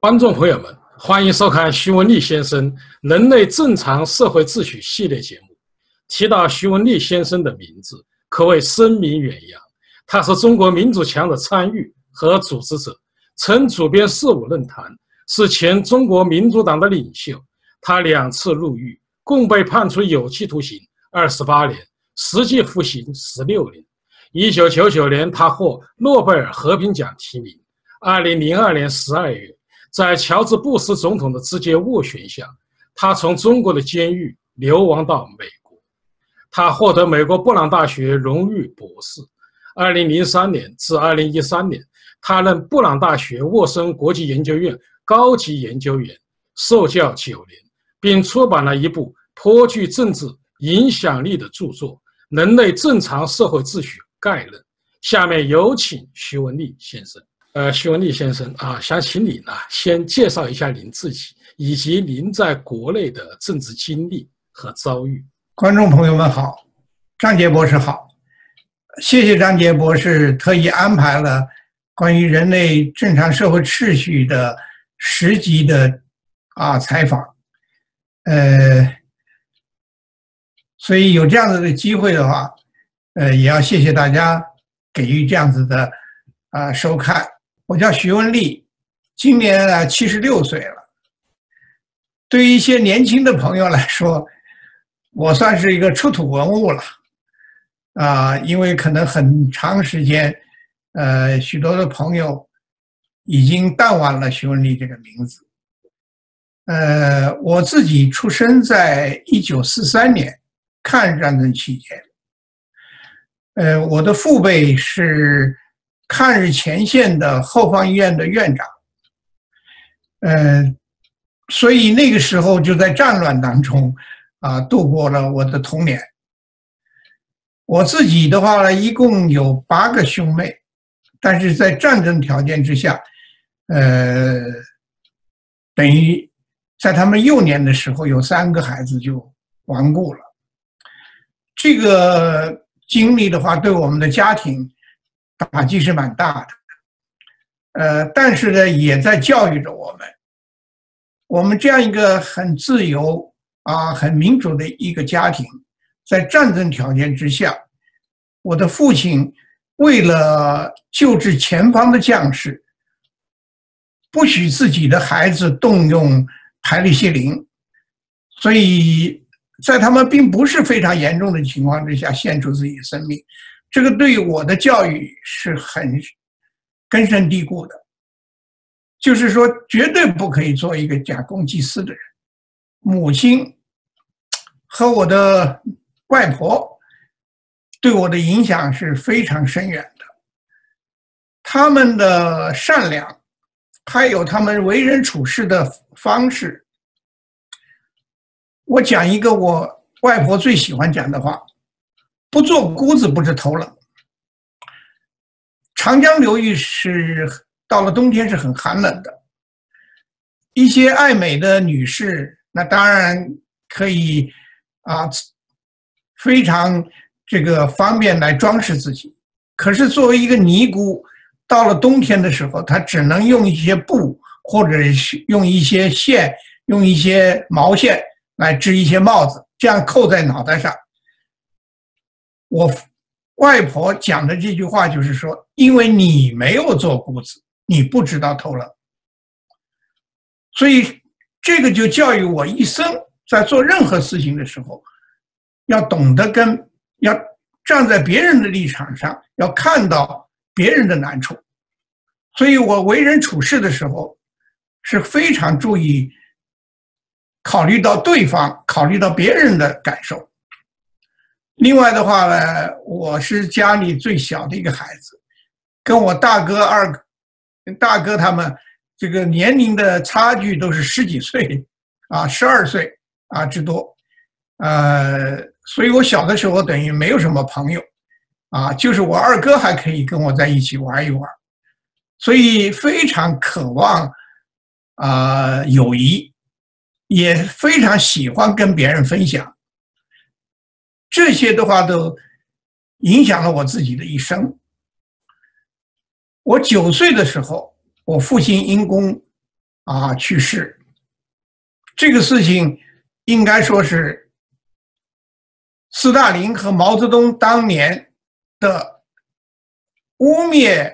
观众朋友们，欢迎收看徐文丽先生《人类正常社会秩序》系列节目。提到徐文丽先生的名字，可谓声名远扬。他是中国民主墙的参与和组织者，曾主编四五论坛，是前中国民主党的领袖。他两次入狱，共被判处有期徒刑二十八年，实际服刑十六年。一九九九年，他获诺贝尔和平奖提名。二零零二年十二月，在乔治·布什总统的直接斡旋下，他从中国的监狱流亡到美国。他获得美国布朗大学荣誉博士。二零零三年至二零一三年，他任布朗大学沃森国际研究院高级研究员，受教九年，并出版了一部颇具政治影响力的著作《人类正常社会秩序》。概论，下面有请徐文丽先生。呃，徐文丽先生啊，想请你呢先介绍一下您自己，以及您在国内的政治经历和遭遇。观众朋友们好，张杰博士好，谢谢张杰博士特意安排了关于人类正常社会秩序的十集的啊采访。呃，所以有这样子的机会的话。呃，也要谢谢大家给予这样子的啊收看。我叫徐文丽，今年呢七十六岁了。对于一些年轻的朋友来说，我算是一个出土文物了啊，因为可能很长时间，呃，许多的朋友已经淡忘了徐文丽这个名字。呃，我自己出生在一九四三年抗日战争期间。呃，我的父辈是抗日前线的后方医院的院长，呃，所以那个时候就在战乱当中啊度过了我的童年。我自己的话呢，一共有八个兄妹，但是在战争条件之下，呃，等于在他们幼年的时候，有三个孩子就亡故了。这个。经历的话，对我们的家庭打击是蛮大的，呃，但是呢，也在教育着我们。我们这样一个很自由啊、很民主的一个家庭，在战争条件之下，我的父亲为了救治前方的将士，不许自己的孩子动用排氯西林，所以。在他们并不是非常严重的情况之下献出自己的生命，这个对我的教育是很根深蒂固的。就是说，绝对不可以做一个假公济私的人。母亲和我的外婆对我的影响是非常深远的。他们的善良，还有他们为人处事的方式。我讲一个我外婆最喜欢讲的话：“不做姑子不知头冷。”长江流域是到了冬天是很寒冷的，一些爱美的女士那当然可以啊，非常这个方便来装饰自己。可是作为一个尼姑，到了冬天的时候，她只能用一些布，或者是用一些线，用一些毛线。来织一些帽子，这样扣在脑袋上。我外婆讲的这句话就是说，因为你没有做姑子，你不知道偷了，所以这个就教育我一生，在做任何事情的时候，要懂得跟要站在别人的立场上，要看到别人的难处。所以我为人处事的时候是非常注意。考虑到对方，考虑到别人的感受。另外的话呢，我是家里最小的一个孩子，跟我大哥、二大哥他们这个年龄的差距都是十几岁，啊，十二岁啊之多，呃，所以我小的时候等于没有什么朋友，啊，就是我二哥还可以跟我在一起玩一玩，所以非常渴望啊友谊。也非常喜欢跟别人分享，这些的话都影响了我自己的一生。我九岁的时候，我父亲因公啊去世。这个事情应该说是斯大林和毛泽东当年的污蔑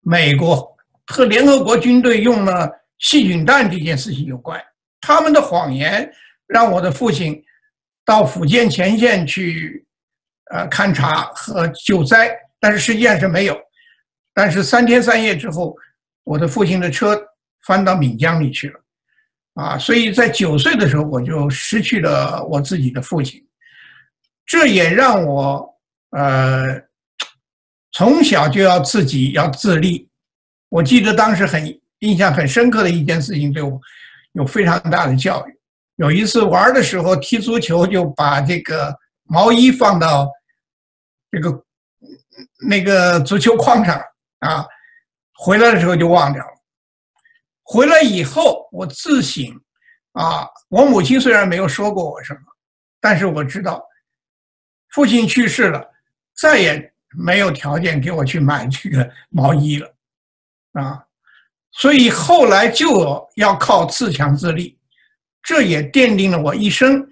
美国和联合国军队用了细菌弹这件事情有关。他们的谎言让我的父亲到福建前线去呃勘察和救灾，但是实际上是没有。但是三天三夜之后，我的父亲的车翻到闽江里去了。啊，所以在九岁的时候我就失去了我自己的父亲，这也让我呃从小就要自己要自立。我记得当时很印象很深刻的一件事情，对我有非常大的教育。有一次玩的时候踢足球，就把这个毛衣放到这个那个足球框上啊，回来的时候就忘掉了。回来以后，我自省，啊，我母亲虽然没有说过我什么，但是我知道，父亲去世了，再也没有条件给我去买这个毛衣了，啊，所以后来就要靠自强自立，这也奠定了我一生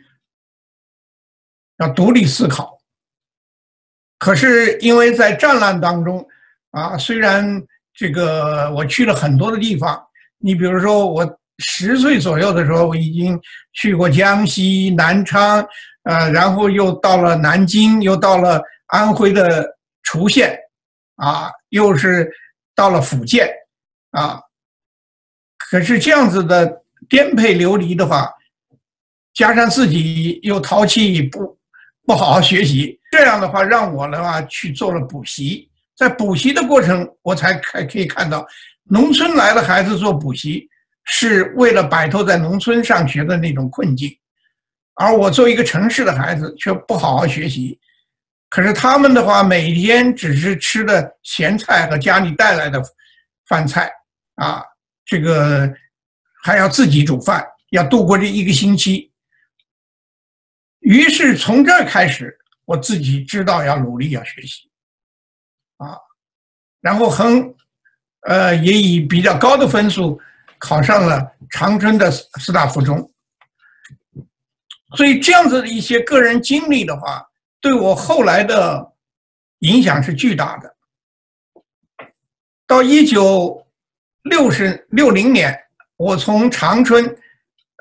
要独立思考。可是因为在战乱当中，啊，虽然这个我去了很多的地方。你比如说，我十岁左右的时候，我已经去过江西南昌，呃，然后又到了南京，又到了安徽的滁县，啊，又是到了福建，啊，可是这样子的颠沛流离的话，加上自己又淘气，不不好好学习，这样的话让我的话去做了补习，在补习的过程，我才可可以看到。农村来的孩子做补习，是为了摆脱在农村上学的那种困境，而我作为一个城市的孩子，却不好好学习。可是他们的话，每天只是吃的咸菜和家里带来的饭菜，啊，这个还要自己煮饭，要度过这一个星期。于是从这儿开始，我自己知道要努力要学习，啊，然后很。呃，也以比较高的分数考上了长春的师大附中，所以这样子的一些个人经历的话，对我后来的影响是巨大的。到一九六十六零年，我从长春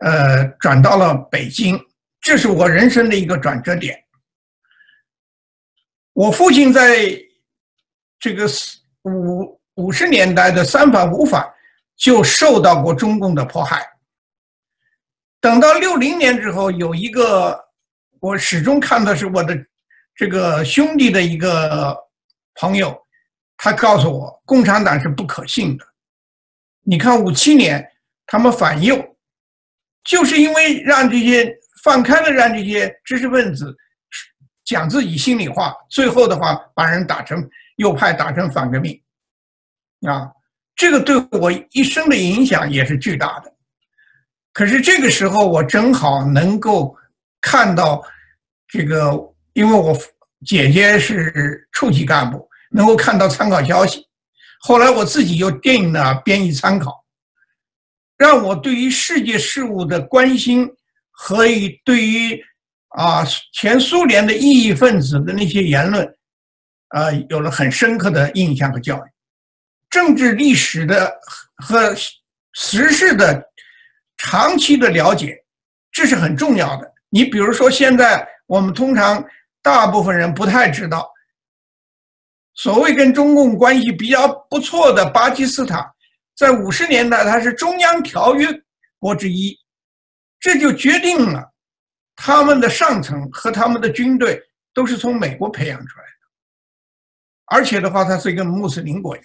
呃转到了北京，这是我人生的一个转折点。我父亲在这个五。五十年代的三反五反就受到过中共的迫害。等到六零年之后，有一个我始终看的是我的这个兄弟的一个朋友，他告诉我，共产党是不可信的。你看五七年他们反右，就是因为让这些放开了，让这些知识分子讲自己心里话，最后的话把人打成右派，打成反革命。啊，这个对我一生的影响也是巨大的。可是这个时候，我正好能够看到这个，因为我姐姐是处级干部，能够看到参考消息。后来我自己又定了编译参考，让我对于世界事务的关心和以对于啊前苏联的异议分子的那些言论，啊有了很深刻的印象和教育。政治历史的和时事的长期的了解，这是很重要的。你比如说，现在我们通常大部分人不太知道，所谓跟中共关系比较不错的巴基斯坦，在五十年代它是中央条约国之一，这就决定了他们的上层和他们的军队都是从美国培养出来的，而且的话，它是一个穆斯林国家。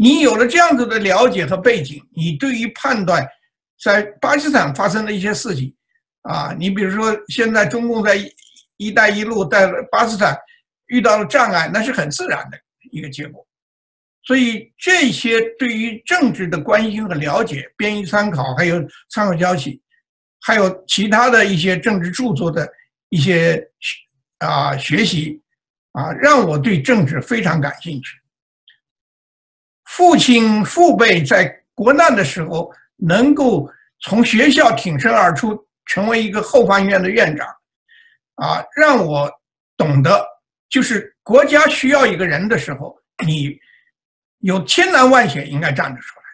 你有了这样子的了解和背景，你对于判断在巴基斯坦发生的一些事情，啊，你比如说现在中共在“一带一路”在巴基斯坦遇到了障碍，那是很自然的一个结果。所以这些对于政治的关心和了解、编译参考，还有参考消息，还有其他的一些政治著作的一些啊学习，啊，让我对政治非常感兴趣。父亲父辈在国难的时候，能够从学校挺身而出，成为一个后方医院的院长，啊，让我懂得，就是国家需要一个人的时候，你有千难万险应该站得出来。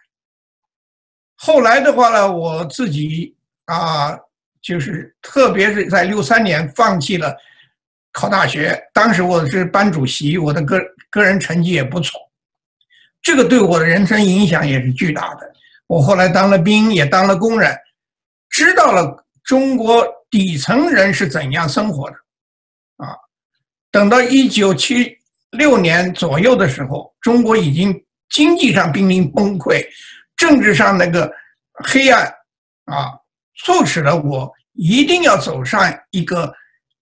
后来的话呢，我自己啊，就是特别是在六三年放弃了考大学，当时我是班主席，我的个个人成绩也不错，这个对我的人生影响也是巨大的。我后来当了兵，也当了工人，知道了中国底层人是怎样生活的，啊，等到一九七六年左右的时候，中国已经经济上濒临崩溃。政治上那个黑暗啊，促使了我一定要走上一个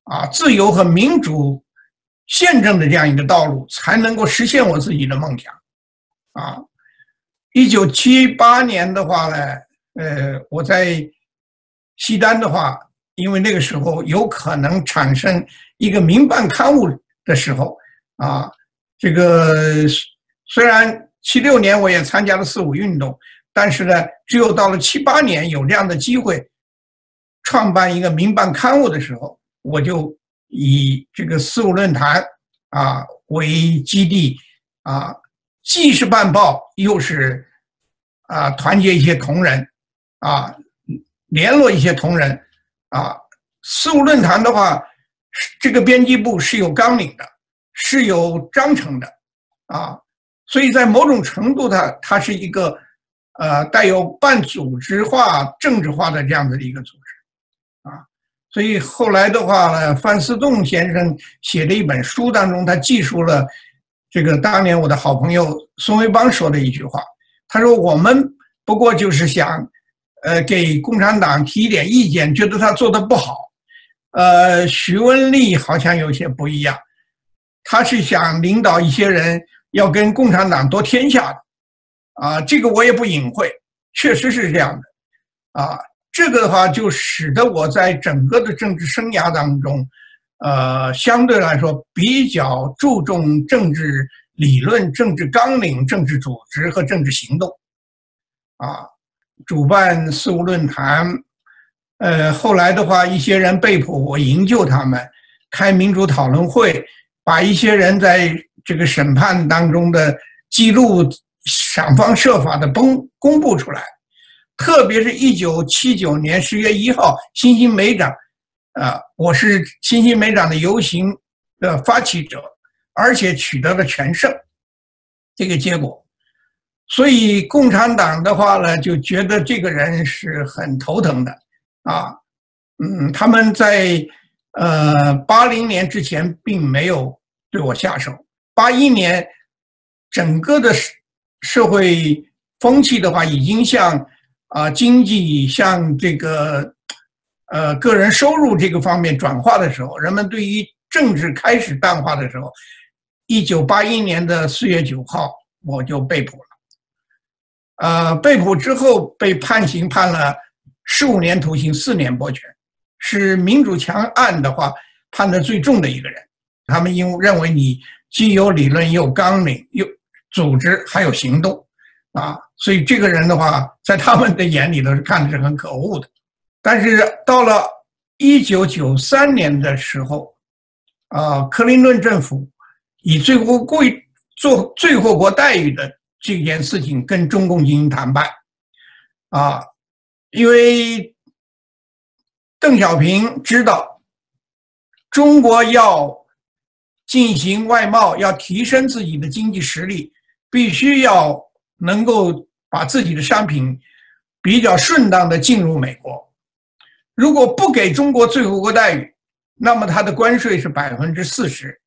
啊自由和民主宪政的这样一个道路，才能够实现我自己的梦想。啊，一九七八年的话呢，呃，我在西单的话，因为那个时候有可能产生一个民办刊物的时候，啊，这个虽然。七六年我也参加了四五运动，但是呢，只有到了七八年有这样的机会，创办一个民办刊物的时候，我就以这个四五论坛啊为基地啊，既是办报，又是啊团结一些同仁啊，联络一些同仁啊。四五论坛的话，这个编辑部是有纲领的，是有章程的啊。所以在某种程度，它它是一个，呃，带有半组织化、政治化的这样子的一个组织，啊，所以后来的话呢，范思栋先生写的一本书当中，他记述了这个当年我的好朋友孙维邦说的一句话，他说：“我们不过就是想，呃，给共产党提一点意见，觉得他做的不好。”呃，徐文丽好像有些不一样，他是想领导一些人。要跟共产党夺天下的，啊，这个我也不隐晦，确实是这样的，啊，这个的话就使得我在整个的政治生涯当中，呃，相对来说比较注重政治理论、政治纲领、政治组织和政治行动，啊，主办四五论坛，呃，后来的话，一些人被迫我营救他们，开民主讨论会，把一些人在。这个审判当中的记录，想方设法的公公布出来，特别是一九七九年十月一号，新兴美长，啊，我是新兴美长的游行的发起者，而且取得了全胜，这个结果，所以共产党的话呢，就觉得这个人是很头疼的，啊，嗯，他们在呃八零年之前并没有对我下手。八一年，整个的社社会风气的话，已经向啊经济向这个呃个人收入这个方面转化的时候，人们对于政治开始淡化的时候，一九八一年的四月九号，我就被捕了。呃，被捕之后被判刑，判了十五年徒刑，四年剥权，是民主墙案的话判的最重的一个人。他们因为认为你。既有理论，又纲领，又组织，还有行动，啊，所以这个人的话，在他们的眼里头是看的是很可恶的。但是到了一九九三年的时候，啊，克林顿政府以最后贵做最后国待遇的这件事情跟中共进行谈判，啊，因为邓小平知道中国要。进行外贸要提升自己的经济实力，必须要能够把自己的商品比较顺当的进入美国。如果不给中国最惠国待遇，那么它的关税是百分之四十。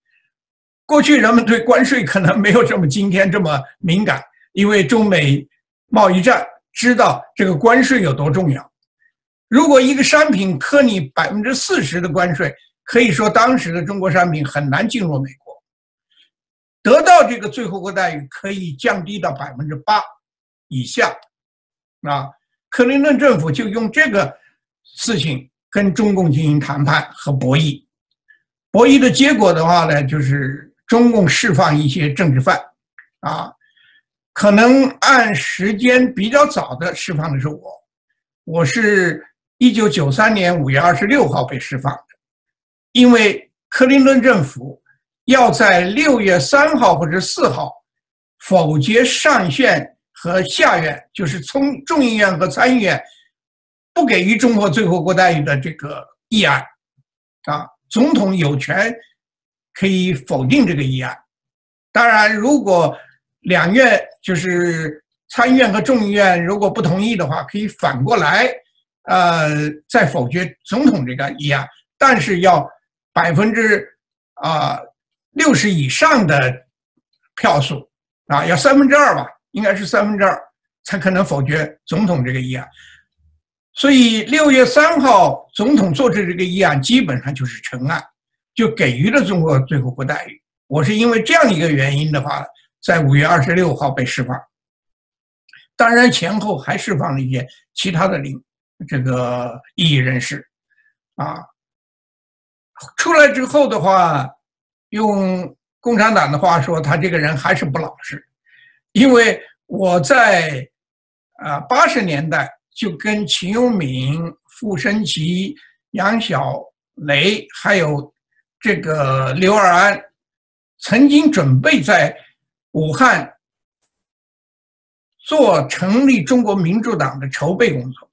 过去人们对关税可能没有这么今天这么敏感，因为中美贸易战知道这个关税有多重要。如果一个商品扣你百分之四十的关税，可以说，当时的中国商品很难进入美国，得到这个最后国待遇可以降低到百分之八以下。啊，克林顿政府就用这个事情跟中共进行谈判和博弈。博弈的结果的话呢，就是中共释放一些政治犯，啊，可能按时间比较早的释放的是我，我是一九九三年五月二十六号被释放的，因为克林顿政府要在六月三号或者四号否决上院和下院，就是从众议院和参议院不给予中国最后国待遇的这个议案，啊，总统有权可以否定这个议案，当然如果。两院就是参议院和众议院，如果不同意的话，可以反过来，呃，在否决总统这个议案，但是要百分之啊六十以上的票数啊，要三分之二吧，应该是三分之二才可能否决总统这个议案。所以六月三号总统做出这个议案，基本上就是成案，就给予了中国最后国待遇。我是因为这样一个原因的话。在五月二十六号被释放，当然前后还释放了一些其他的领这个异议人士，啊，出来之后的话，用共产党的话说，他这个人还是不老实，因为我在啊八十年代就跟秦永敏、傅声奇、杨小雷还有这个刘二安曾经准备在。武汉做成立中国民主党的筹备工作，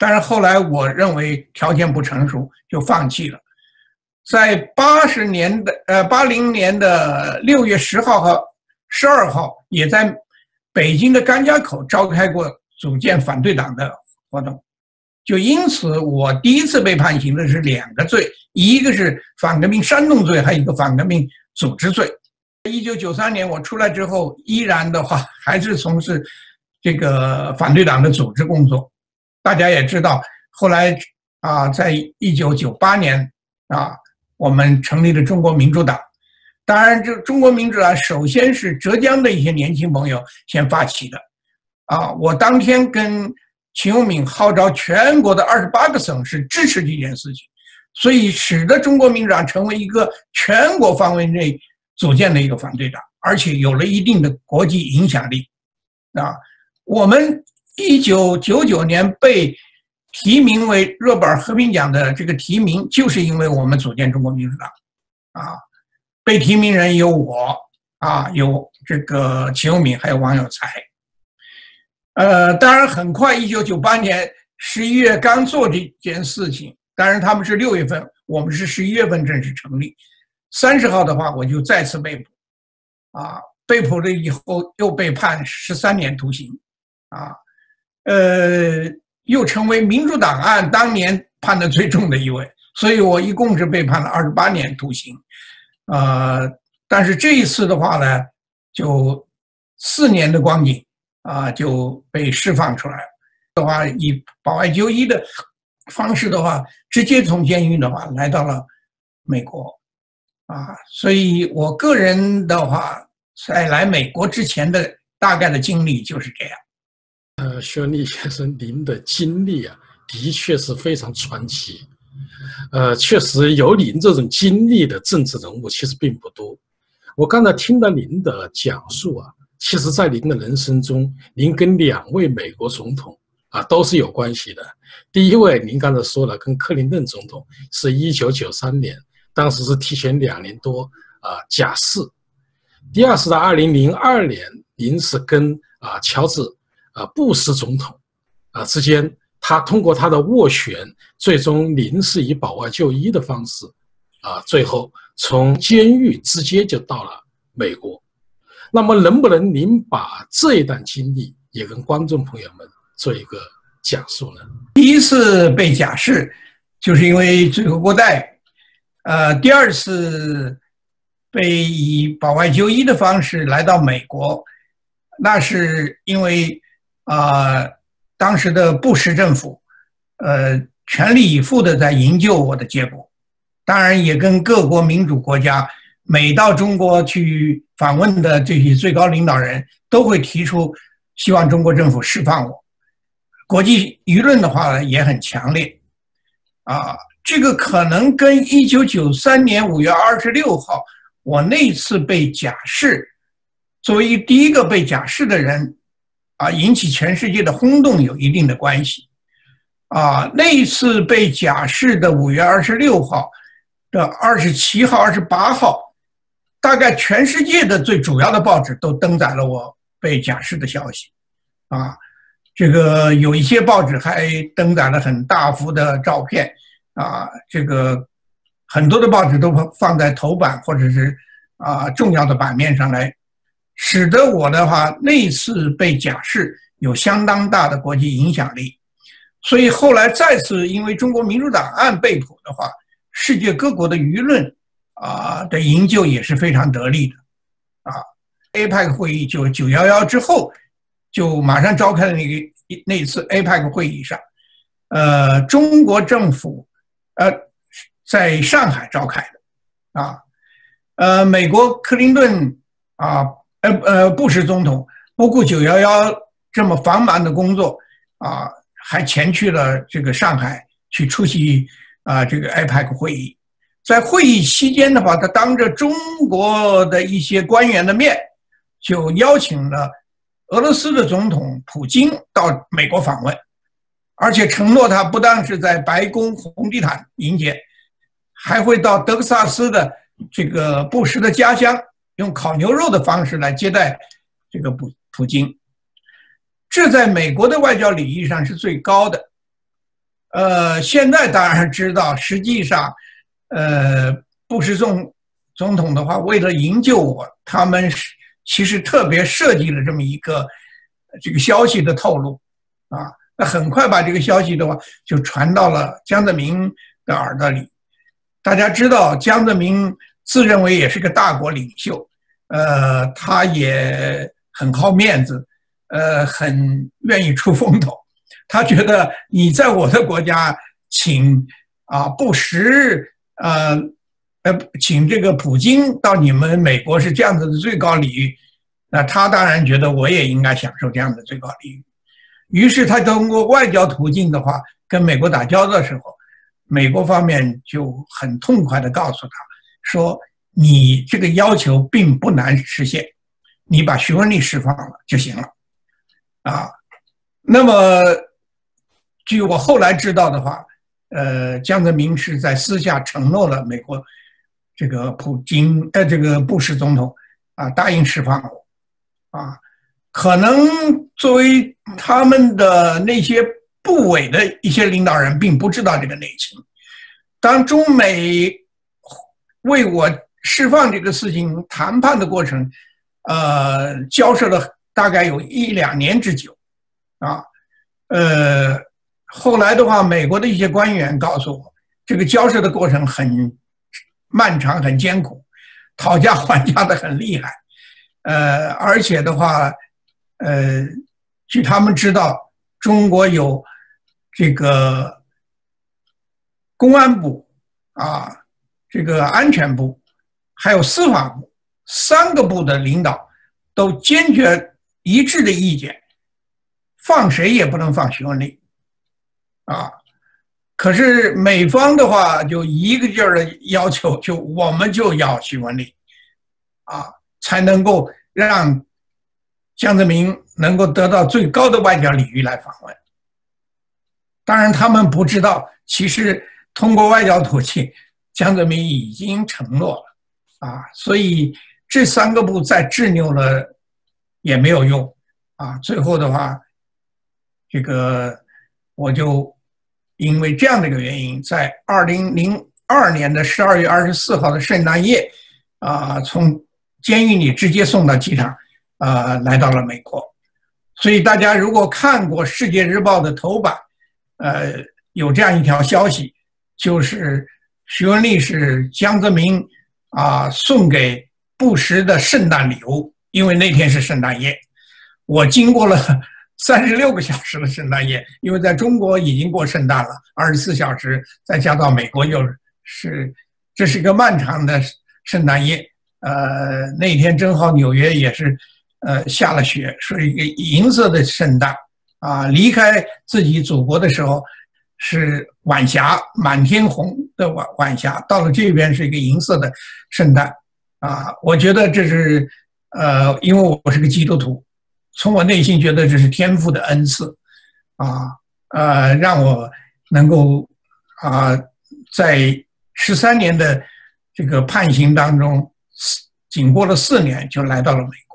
但是后来我认为条件不成熟，就放弃了。在八十年的呃八零年的六月十号和十二号，也在北京的甘家口召开过组建反对党的活动。就因此，我第一次被判刑的是两个罪，一个是反革命煽动罪，还有一个反革命组织罪。一九九三年我出来之后，依然的话还是从事这个反对党的组织工作。大家也知道，后来啊，在一九九八年啊，我们成立了中国民主党。当然，这中国民主党首先是浙江的一些年轻朋友先发起的。啊，我当天跟秦永敏号召全国的二十八个省市支持这件事情，所以使得中国民主党成为一个全国范围内。组建的一个反对党，而且有了一定的国际影响力，啊，我们一九九九年被提名为诺贝尔和平奖的这个提名，就是因为我们组建中国民主党，啊，被提名人有我，啊，有这个秦永敏，还有王有才，呃，当然很快，一九九八年十一月刚做这件事情，当然他们是六月份，我们是十一月份正式成立。三十号的话，我就再次被捕，啊，被捕了以后又被判十三年徒刑，啊，呃，又成为民主党案当年判的最重的一位，所以我一共是被判了二十八年徒刑，呃，但是这一次的话呢，就四年的光景，啊，就被释放出来。的话，以保外就医的方式的话，直接从监狱的话来到了美国。啊，所以我个人的话，在来美国之前的大概的经历就是这样。呃，薛立先生，您的经历啊，的确是非常传奇。呃，确实有您这种经历的政治人物其实并不多。我刚才听到您的讲述啊，其实在您的人生中，您跟两位美国总统啊都是有关系的。第一位，您刚才说了，跟克林顿总统是一九九三年。当时是提前两年多啊假释，第二是在二零零二年，您是跟啊乔治啊布什总统啊之间，他通过他的斡旋，最终您是以保外就医的方式啊，最后从监狱直接就到了美国。那么，能不能您把这一段经历也跟观众朋友们做一个讲述呢？第一次被假释，就是因为最后国代。呃，第二次被以保外就医的方式来到美国，那是因为啊，当时的布什政府呃全力以赴的在营救我的结果，当然也跟各国民主国家每到中国去访问的这些最高领导人都会提出希望中国政府释放我，国际舆论的话呢也很强烈啊。这个可能跟一九九三年五月二十六号我那次被假释作为第一个被假释的人，啊，引起全世界的轰动有一定的关系。啊，那一次被假释的五月二十六号的二十七号、二十八号，大概全世界的最主要的报纸都登载了我被假释的消息。啊，这个有一些报纸还登载了很大幅的照片。啊，这个很多的报纸都放在头版或者是啊重要的版面上来，使得我的话那次被假释有相当大的国际影响力。所以后来再次因为中国民主党案被捕的话，世界各国的舆论啊的营救也是非常得力的，啊，APEC 会议就九幺幺之后就马上召开的那个那次 APEC 会议上，呃，中国政府呃在上海召开的，啊，呃，美国克林顿啊，呃呃布什总统不顾九幺幺这么繁忙的工作啊。还前去了这个上海去出席啊这个 APEC 会议，在会议期间的话，他当着中国的一些官员的面，就邀请了俄罗斯的总统普京到美国访问，而且承诺他不但是在白宫红地毯迎接，还会到德克萨斯的这个布什的家乡，用烤牛肉的方式来接待这个普普京。这在美国的外交礼仪上是最高的，呃，现在当然知道，实际上，呃，布什总总统的话，为了营救我，他们是其实特别设计了这么一个这个消息的透露，啊，那很快把这个消息的话就传到了江泽民的耳朵里。大家知道，江泽民自认为也是个大国领袖，呃，他也很好面子。呃，很愿意出风头，他觉得你在我的国家请啊布什，呃呃，请这个普京到你们美国是这样子的最高礼遇，那他当然觉得我也应该享受这样的最高礼遇，于是他通过外交途径的话跟美国打交道的时候，美国方面就很痛快的告诉他说，你这个要求并不难实现，你把徐文丽释放了就行了。啊，那么据我后来知道的话，呃，江泽民是在私下承诺了美国这个普京，呃，这个布什总统啊，答应释放我，啊，可能作为他们的那些部委的一些领导人，并不知道这个内情。当中美为我释放这个事情谈判的过程，呃，交涉了。大概有一两年之久，啊，呃，后来的话，美国的一些官员告诉我，这个交涉的过程很漫长、很艰苦，讨价还价的很厉害，呃，而且的话，呃，据他们知道，中国有这个公安部啊，这个安全部，还有司法部三个部的领导都坚决。一致的意见，放谁也不能放徐文丽，啊！可是美方的话就一个劲儿的要求，就我们就要徐文丽，啊，才能够让江泽民能够得到最高的外交礼遇来访问。当然，他们不知道，其实通过外交途径，江泽民已经承诺了，啊，所以这三个部再执拗了。也没有用，啊，最后的话，这个我就因为这样的一个原因，在二零零二年的十二月二十四号的圣诞夜，啊，从监狱里直接送到机场，啊，来到了美国。所以大家如果看过《世界日报》的头版，呃，有这样一条消息，就是徐文丽是江泽民啊送给布什的圣诞礼物。因为那天是圣诞夜，我经过了三十六个小时的圣诞夜，因为在中国已经过圣诞了，二十四小时，再加到美国又是，这是一个漫长的圣诞夜。呃，那天正好纽约也是，呃，下了雪，是一个银色的圣诞。啊，离开自己祖国的时候是晚霞，满天红的晚晚霞，到了这边是一个银色的圣诞。啊，我觉得这是。呃，因为我是个基督徒，从我内心觉得这是天父的恩赐，啊，呃，让我能够啊，在十三年的这个判刑当中，仅过了四年就来到了美国。